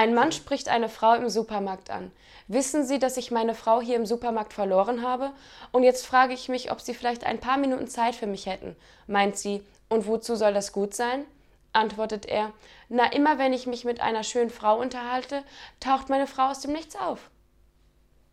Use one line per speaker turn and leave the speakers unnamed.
Ein Mann spricht eine Frau im Supermarkt an. Wissen Sie, dass ich meine Frau hier im Supermarkt verloren habe? Und jetzt frage ich mich, ob Sie vielleicht ein paar Minuten Zeit für mich hätten. Meint sie, und wozu soll das gut sein? Antwortet er, na immer wenn ich mich mit einer schönen Frau unterhalte, taucht meine Frau aus dem Nichts auf.